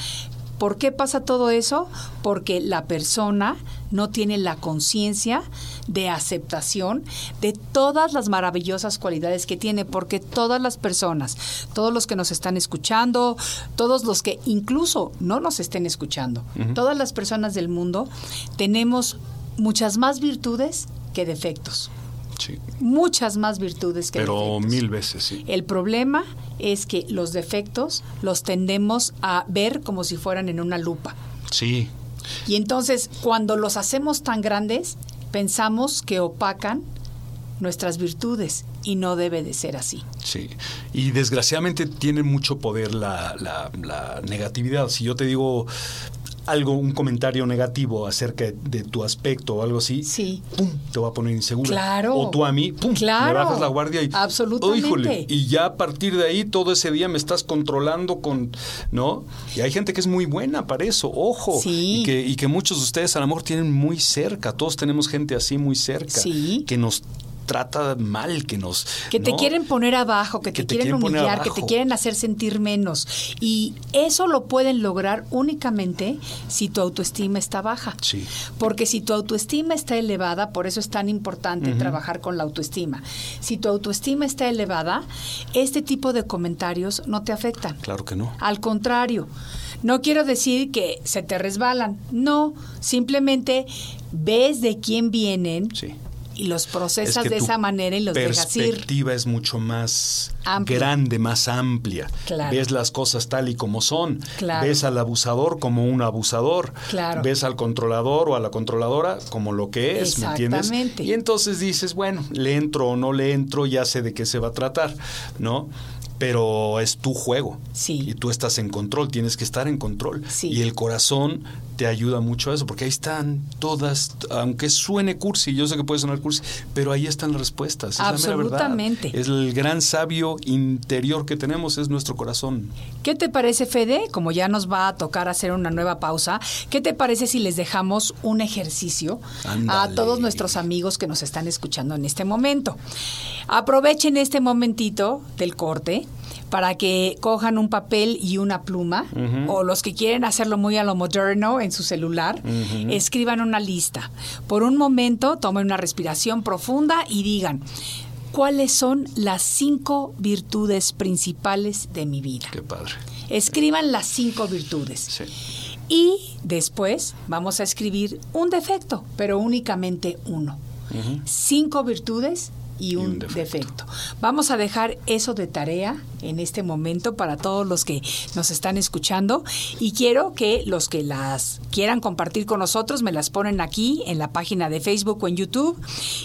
¿Por qué pasa todo eso? Porque la persona no tiene la conciencia de aceptación de todas las maravillosas cualidades que tiene, porque todas las personas, todos los que nos están escuchando, todos los que incluso no nos estén escuchando, todas las personas del mundo tenemos muchas más virtudes que defectos, Sí. muchas más virtudes que Pero defectos. mil veces, sí. El problema es que los defectos los tendemos a ver como si fueran en una lupa. Sí. Y entonces, cuando los hacemos tan grandes, pensamos que opacan nuestras virtudes y no debe de ser así. Sí, y desgraciadamente tiene mucho poder la, la- la negatividad. Si yo te digo algo, un comentario negativo acerca de tu aspecto o algo así, Sí. ¡pum! te va a poner insegura. Claro. O tú a mí, ¡pum! Claro. Me bajas la guardia y... Absolutamente. ¡Oh, híjole! Y ya a partir de ahí, todo ese día me estás controlando con... ¿No? Y hay gente que es muy buena para eso, ojo. Sí. Y que, y que muchos de ustedes a lo mejor tienen muy cerca. Todos tenemos gente así muy cerca. Sí. Que nos trata mal, que nos... Que te ¿no? quieren poner abajo, que, Que te, quieren quieren humillar, que te quieren hacer sentir menos. Y eso lo pueden lograr únicamente si tu autoestima está baja. Sí. Porque si tu autoestima está elevada, por eso es tan importante trabajar con la autoestima. Si tu autoestima está elevada, este tipo de comentarios no te afectan. Claro que no. Al contrario, no quiero decir que se te resbalan, no, simplemente ves de quién vienen Sí. Y los Es procesas que de esa manera y los dejas ir. perspectiva es mucho más Amplia. grande, más amplia. Claro. Ves las cosas tal y como son. Claro. Ves al abusador como un abusador. Claro. Ves al controlador o a la controladora como lo que es, ¿me entiendes? Exactamente. Y entonces dices, bueno, le entro o no le entro, ya sé de qué se va a tratar, ¿no? Pero es tu juego. Sí. Y tú estás en control, tienes que estar en control. Sí. Y el corazón te ayuda mucho a eso, porque ahí están todas, aunque suene cursi, yo sé que puede sonar cursi, pero ahí están las respuestas. Es la mera verdad. Absolutamente. Es el gran sabio interior que tenemos, es nuestro corazón. ¿Qué te parece, Fede? Como ya nos va a tocar hacer una nueva pausa, ¿qué te parece si les dejamos un ejercicio a todos nuestros amigos que nos están escuchando en este momento? Aprovechen este momentito del corte para que cojan un papel y una pluma, o los que quieren hacerlo muy a lo moderno en su celular, escriban una lista. Por un momento, tomen una respiración profunda y digan, ¿cuáles son las cinco virtudes principales de mi vida? Qué padre. Escriban las cinco virtudes. Sí. Y después vamos a escribir un defecto, pero únicamente uno. Cinco virtudes y un, un defecto. defecto. Vamos a dejar eso de tarea en este momento para todos los que nos están escuchando y quiero que los que las quieran compartir con nosotros me las ponen aquí en la página de Facebook o en YouTube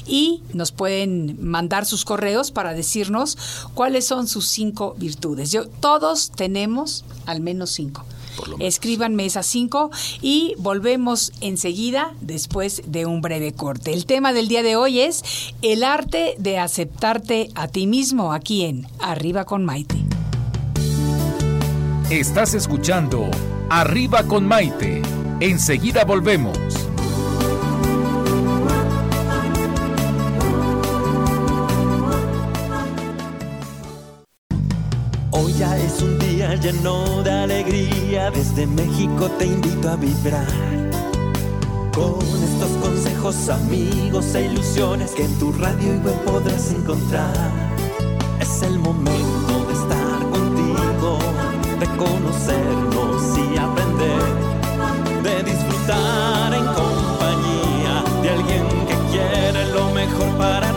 y nos pueden mandar sus correos para decirnos cuáles son sus cinco virtudes. Yo, todos tenemos al menos cinco. Por lo menos. Escríbanme esas cinco y volvemos enseguida después de un breve corte. El tema del día de hoy es el arte de aceptarte a ti mismo aquí en Arriba con Maite. Estás escuchando Arriba con Maite. Enseguida volvemos. Es un día lleno de alegría, desde México te invito a vibrar. Con estos consejos, amigos e ilusiones que en tu radio y web podrás encontrar. Es el momento de estar contigo, de conocernos y aprender, de disfrutar en compañía de alguien que quiere lo mejor para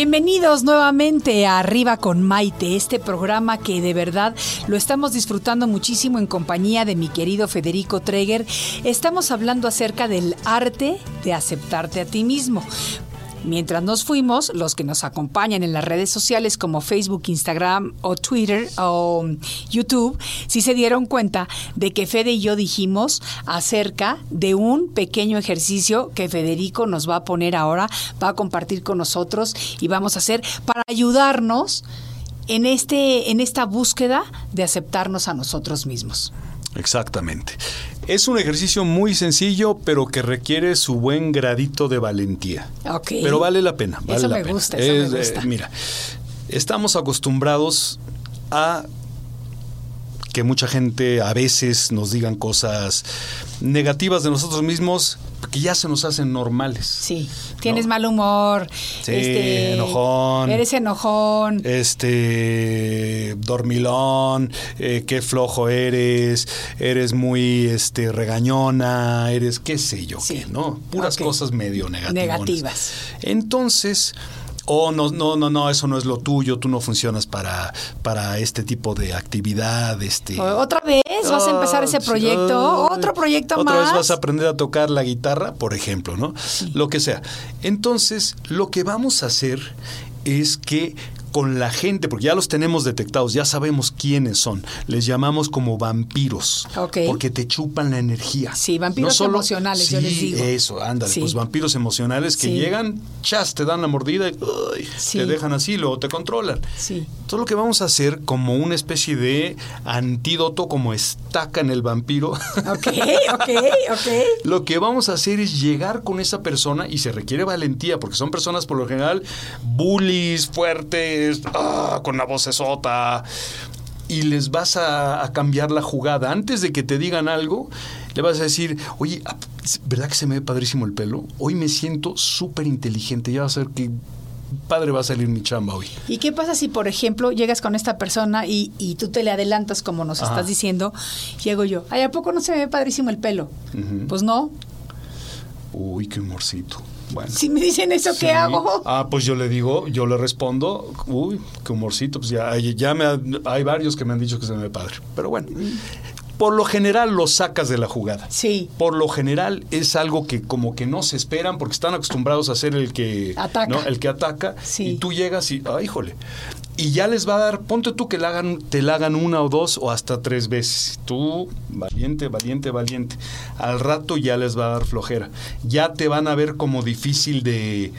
Bienvenidos nuevamente a Arriba con Maite, este programa que de verdad lo estamos disfrutando muchísimo en compañía de mi querido Federico Treger. Estamos hablando acerca del arte de aceptarte a ti mismo. Mientras nos fuimos, los que nos acompañan en las redes sociales como Facebook, Instagram o Twitter o YouTube, sí se dieron cuenta de que Fede y yo dijimos acerca de un pequeño ejercicio que Federico nos va a poner ahora, va a compartir con nosotros y vamos a hacer para ayudarnos en, este, en esta búsqueda de aceptarnos a nosotros mismos. Exactamente. Es un ejercicio muy sencillo, pero que requiere su buen gradito de valentía. Ok. Pero vale la pena. Vale Eso la me pena. gusta, eso me eh, gusta. mira, estamos acostumbrados a que mucha gente a veces nos digan cosas negativas de nosotros mismos que ya se nos hacen normales. Sí, tienes ¿No? mal humor. Sí, enojón. Eres enojón. este dormilón, eh, qué flojo eres, eres muy este regañona, eres qué sé yo Sí. qué, ¿no? Puras cosas medio negativas. Negativas. Entonces, oh, no, no, no, no, eso no es lo tuyo, tú no funcionas para, para este tipo de actividad, este. ¿Otra vez vas a empezar ese proyecto? ¿Otro proyecto otra más? vez vas a aprender a tocar la guitarra, por ejemplo, ¿no? Lo que sea. Entonces, lo que vamos a hacer es que con la gente, porque ya los tenemos detectados, ya sabemos quiénes son, les llamamos como vampiros, Ok. porque te chupan la energía. Sí, vampiros emocionales, yo Sí, les digo. Eso, ándale, Sí. pues vampiros emocionales que Sí. llegan, chas, te dan la mordida y uy, te dejan así, luego te controlan. Todo lo que vamos a hacer como una especie de antídoto, como estaca en el vampiro. Ok, *laughs* ok, ok. Lo que vamos a hacer es llegar con esa persona y se requiere valentía, porque son personas por lo general bullies, fuertes, ah, con la voz sota. Y les vas a, a cambiar la jugada. Antes de que te digan algo, le vas a decir, oye, ¿verdad que se me ve padrísimo el pelo? Hoy me siento súper inteligente. Ya va a ser que padre va a salir mi chamba hoy. ¿Y qué pasa si, por ejemplo, llegas con esta persona y, y tú te le adelantas como nos Ajá. estás diciendo? Llego yo, ay, ¿a poco no se me ve padrísimo el pelo? Pues no. Uy, qué humorcito. Bueno. Si me dicen eso, Sí. ¿qué hago? Ah, pues yo le digo, yo le respondo, uy, qué humorcito, pues ya, ya me ha- hay varios que me han dicho que se me ve padre. Pero bueno, por lo general lo sacas de la jugada. Sí. Por lo general es algo que como que no se esperan porque están acostumbrados a ser el que Ataca. ¿no? el que ataca Sí. y tú llegas y ah, híjole. Y ya les va a dar, ponte tú que la hagan, te la hagan una o dos o hasta tres veces. Tú, valiente, valiente, valiente. Al rato ya les va a dar flojera. Ya te van a ver como difícil de,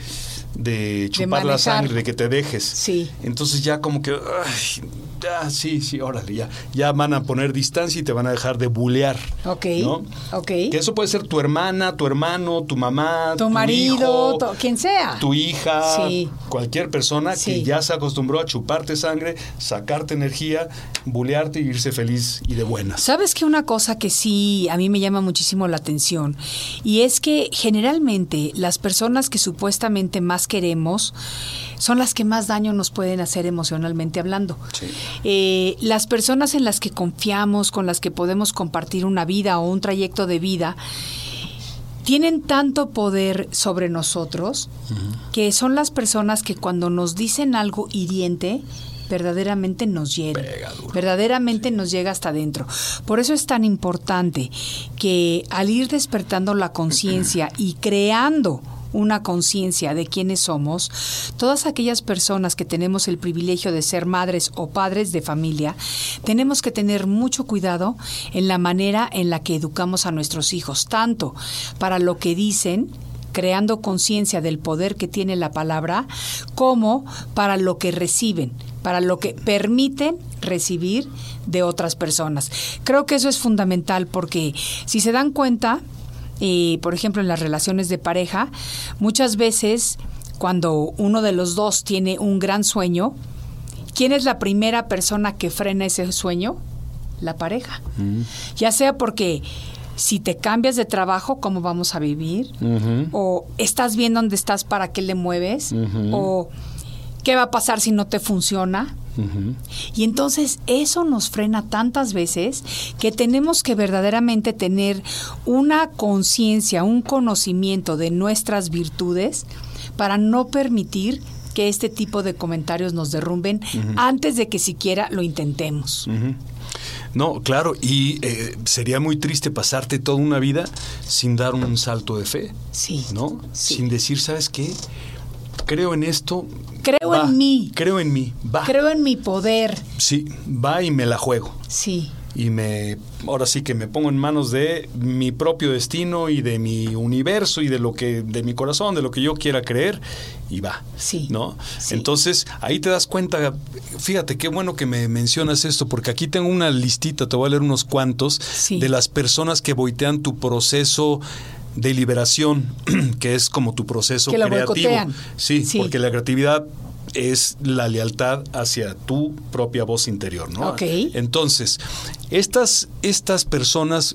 de chupar la sangre, de que te dejes. Sí. Entonces ya como que, ay, ya, sí, sí, órale, ya. Ya van a poner distancia y te van a dejar de bulear. Ok, ¿no? ok. Que eso puede ser tu hermana, tu hermano, tu mamá, Tu marido, hijo, quien sea. tu hija, Sí. cualquier persona Sí. que ya se acostumbró a chuparte sangre, sacarte energía, bulearte y irse feliz y de buenas. ¿Sabes que una cosa que sí a mí me llama muchísimo la atención? Y es que generalmente las personas que supuestamente más queremos son las que más daño nos pueden hacer emocionalmente hablando. Sí. Eh, las personas en las que confiamos, con las que podemos compartir una vida o un trayecto de vida, tienen tanto poder sobre nosotros que son las personas que cuando nos dicen algo hiriente, verdaderamente nos duro. verdaderamente nos llega hasta adentro. Por eso es tan importante que al ir despertando la conciencia y creando una conciencia de quiénes somos, todas aquellas personas que tenemos el privilegio de ser madres o padres de familia, tenemos que tener mucho cuidado en la manera en la que educamos a nuestros hijos, tanto para lo que dicen, creando conciencia del poder que tiene la palabra, como para lo que reciben, para lo que permiten recibir de otras personas. Creo que eso es fundamental porque si se dan cuenta, eh, por ejemplo, en las relaciones de pareja, muchas veces cuando uno de los dos tiene un gran sueño, ¿quién es la primera persona que frena ese sueño? La pareja. Ya sea porque si te cambias de trabajo, ¿cómo vamos a vivir? O estás bien donde estás, ¿para qué le mueves? O ¿qué va a pasar si no te funciona? Y entonces eso nos frena tantas veces que tenemos que verdaderamente tener una conciencia, un conocimiento de nuestras virtudes para no permitir que este tipo de comentarios nos derrumben antes de que siquiera lo intentemos. No, claro, y eh, sería muy triste pasarte toda una vida sin dar un salto de fe. Sí. ¿No? Sí. Sin decir, ¿sabes qué? Creo en esto. Creo va. en mí. Creo en mí. Va. Creo en mi poder. Sí, va y me la juego. Sí. y me ahora sí que me pongo en manos de mi propio destino y de mi universo y de lo que de mi corazón, de lo que yo quiera creer y va. Sí, ¿No? sí. Entonces, ahí te das cuenta, fíjate qué bueno que me mencionas esto porque aquí tengo una listita, te voy a leer unos cuantos Sí. de las personas que boitean tu proceso de liberación, *clears throat* que es como tu proceso Que creativo. Sí, Sí. porque la creatividad es la lealtad hacia tu propia voz interior, ¿no? Ok. Entonces, estas, estas personas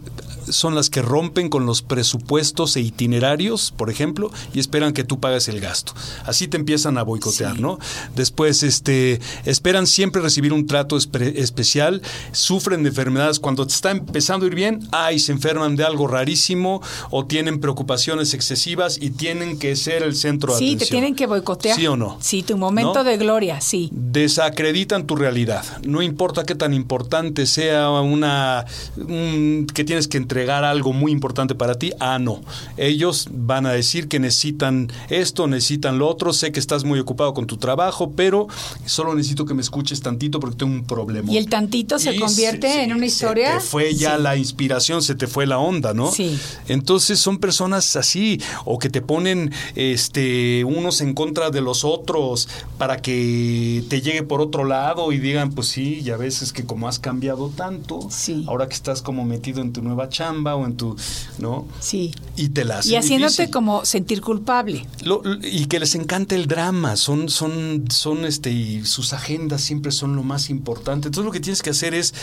son las que rompen con los presupuestos e itinerarios, por ejemplo, y esperan que tú pagues el gasto. Así te empiezan a boicotear, Sí. ¿no? Después, este, esperan siempre recibir un trato espe- especial, sufren de enfermedades cuando te está empezando a ir bien, ay, se enferman de algo rarísimo o tienen preocupaciones excesivas y tienen que ser el centro de Sí, atención. te tienen que boicotear. ¿Sí o no? Sí, tu momento ¿No? de gloria, sí. desacreditan tu realidad. No importa qué tan importante sea una un- que tienes que entregar algo muy importante para ti. Ah, no. Ellos van a decir que necesitan esto, necesitan lo otro. Sé que estás muy ocupado con tu trabajo, pero solo necesito que me escuches tantito porque tengo un problema. Y el tantito se convierte en una historia. Se te fue ya Sí. la inspiración, se te fue la onda, ¿no? Sí. Entonces son personas así, o que te ponen este unos en contra de los otros para que te llegue por otro lado y digan, pues sí, ya ves es que como has cambiado tanto, Sí. ahora que estás como metido en tu nueva chamba o en tu, ¿no? Sí. Y te la hacen Y haciéndote difícil. como sentir culpable. Lo- y que les encanta el drama, son, son, son este, y sus agendas siempre son lo más importante. Entonces lo que tienes que hacer es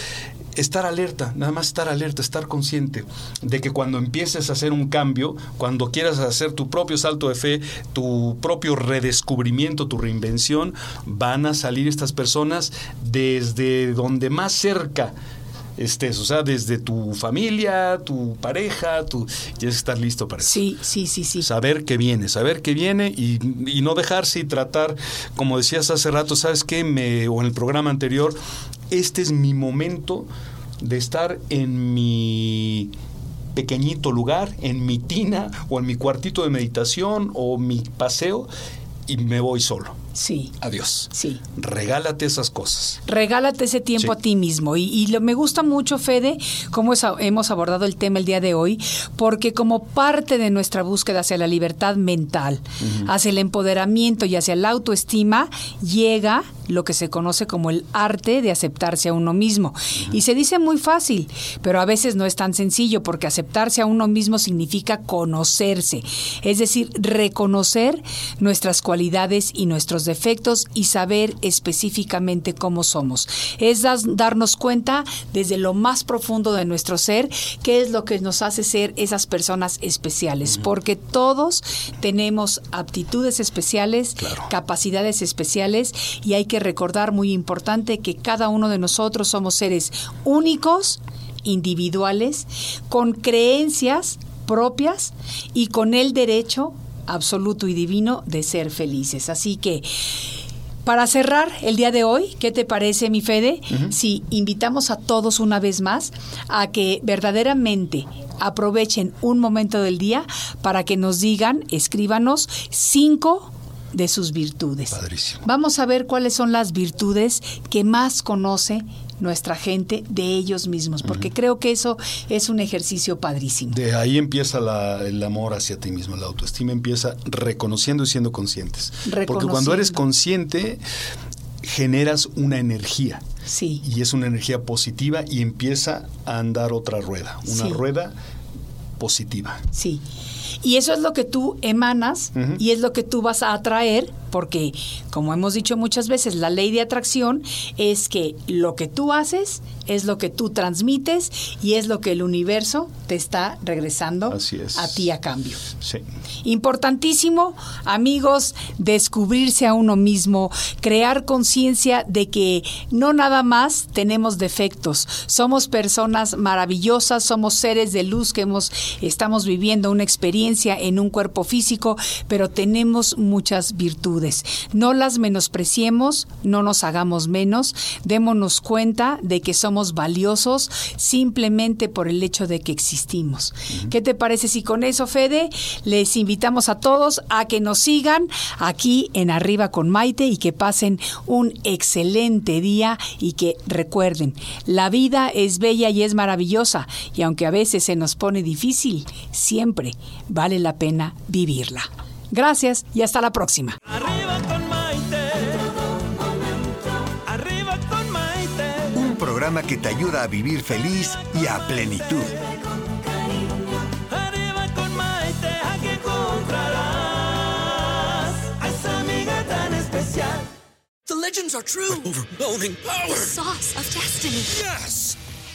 estar alerta, nada más estar alerta, estar consciente de que cuando empieces a hacer un cambio, cuando quieras hacer tu propio salto de fe, tu propio redescubrimiento, tu reinvención, van a salir estas personas desde donde más cerca estés, o sea, desde tu familia, tu pareja, tu, tienes que estar listo para eso Sí, sí, sí, sí. saber que viene, saber que viene y, y no dejarse y tratar, como decías hace rato, ¿sabes qué? Me, o en el programa anterior, este es mi momento de estar en mi pequeñito lugar, en mi tina o en mi cuartito de meditación o mi paseo y me voy solo. Sí, Adiós. sí. Regálate esas cosas. Regálate ese tiempo Sí. a ti mismo. Y, y lo, me gusta mucho, Fede, cómo es- hemos abordado el tema el día de hoy, porque como parte de nuestra búsqueda hacia la libertad mental, hacia el empoderamiento y hacia la autoestima, llega lo que se conoce como el arte de aceptarse a uno mismo. Y se dice muy fácil, pero a veces no es tan sencillo, porque aceptarse a uno mismo significa conocerse, es decir, reconocer nuestras cualidades y nuestros defectos y saber específicamente cómo somos. Es darnos cuenta desde lo más profundo de nuestro ser qué es lo que nos hace ser esas personas especiales, porque todos tenemos aptitudes especiales, Claro. capacidades especiales y hay que recordar muy importante que cada uno de nosotros somos seres únicos, individuales, con creencias propias y con el derecho absoluto y divino de ser felices. Así que para cerrar el día de hoy, ¿qué te parece, mi Fede? Si invitamos a todos una vez más a que verdaderamente aprovechen un momento del día para que nos digan, escríbanos cinco de sus virtudes. Padrísimo. Vamos a ver cuáles son las virtudes que más conoce nuestra gente de ellos mismos, porque creo que eso es un ejercicio padrísimo. De ahí empieza la- el amor hacia ti mismo, la autoestima empieza reconociendo y siendo conscientes. Porque cuando eres consciente, generas una energía. Sí. Y es una energía positiva y empieza a andar otra rueda, una Sí. rueda positiva. Sí. Y eso es lo que tú emanas y es lo que tú vas a atraer, porque como hemos dicho muchas veces, la ley de atracción es que lo que tú haces es lo que tú transmites y es lo que el universo te está regresando Así es. a ti a cambio. Sí. Importantísimo, amigos, descubrirse a uno mismo, crear conciencia de que no nada más tenemos defectos, somos personas maravillosas, somos seres de luz que hemos estamos viviendo una experiencia en un cuerpo físico, pero tenemos muchas virtudes. No las menospreciemos, no nos hagamos menos, démonos cuenta de que somos valiosos simplemente por el hecho de que existimos. ¿Qué te parece si con eso, Fede, les invitamos a todos a que nos sigan aquí en Arriba con Maite y que pasen un excelente día y que recuerden, la vida es bella y es maravillosa y aunque a veces se nos pone difícil, siempre vale la pena vivirla. Gracias y hasta la próxima. Arriba con Maite. Arriba con Maite. Un programa que te ayuda a vivir feliz y a plenitud. Arriba con Maite, aquí encontrarás a esa amiga tan especial. The legends are true. overwhelming power. sauce of destiny. Yes!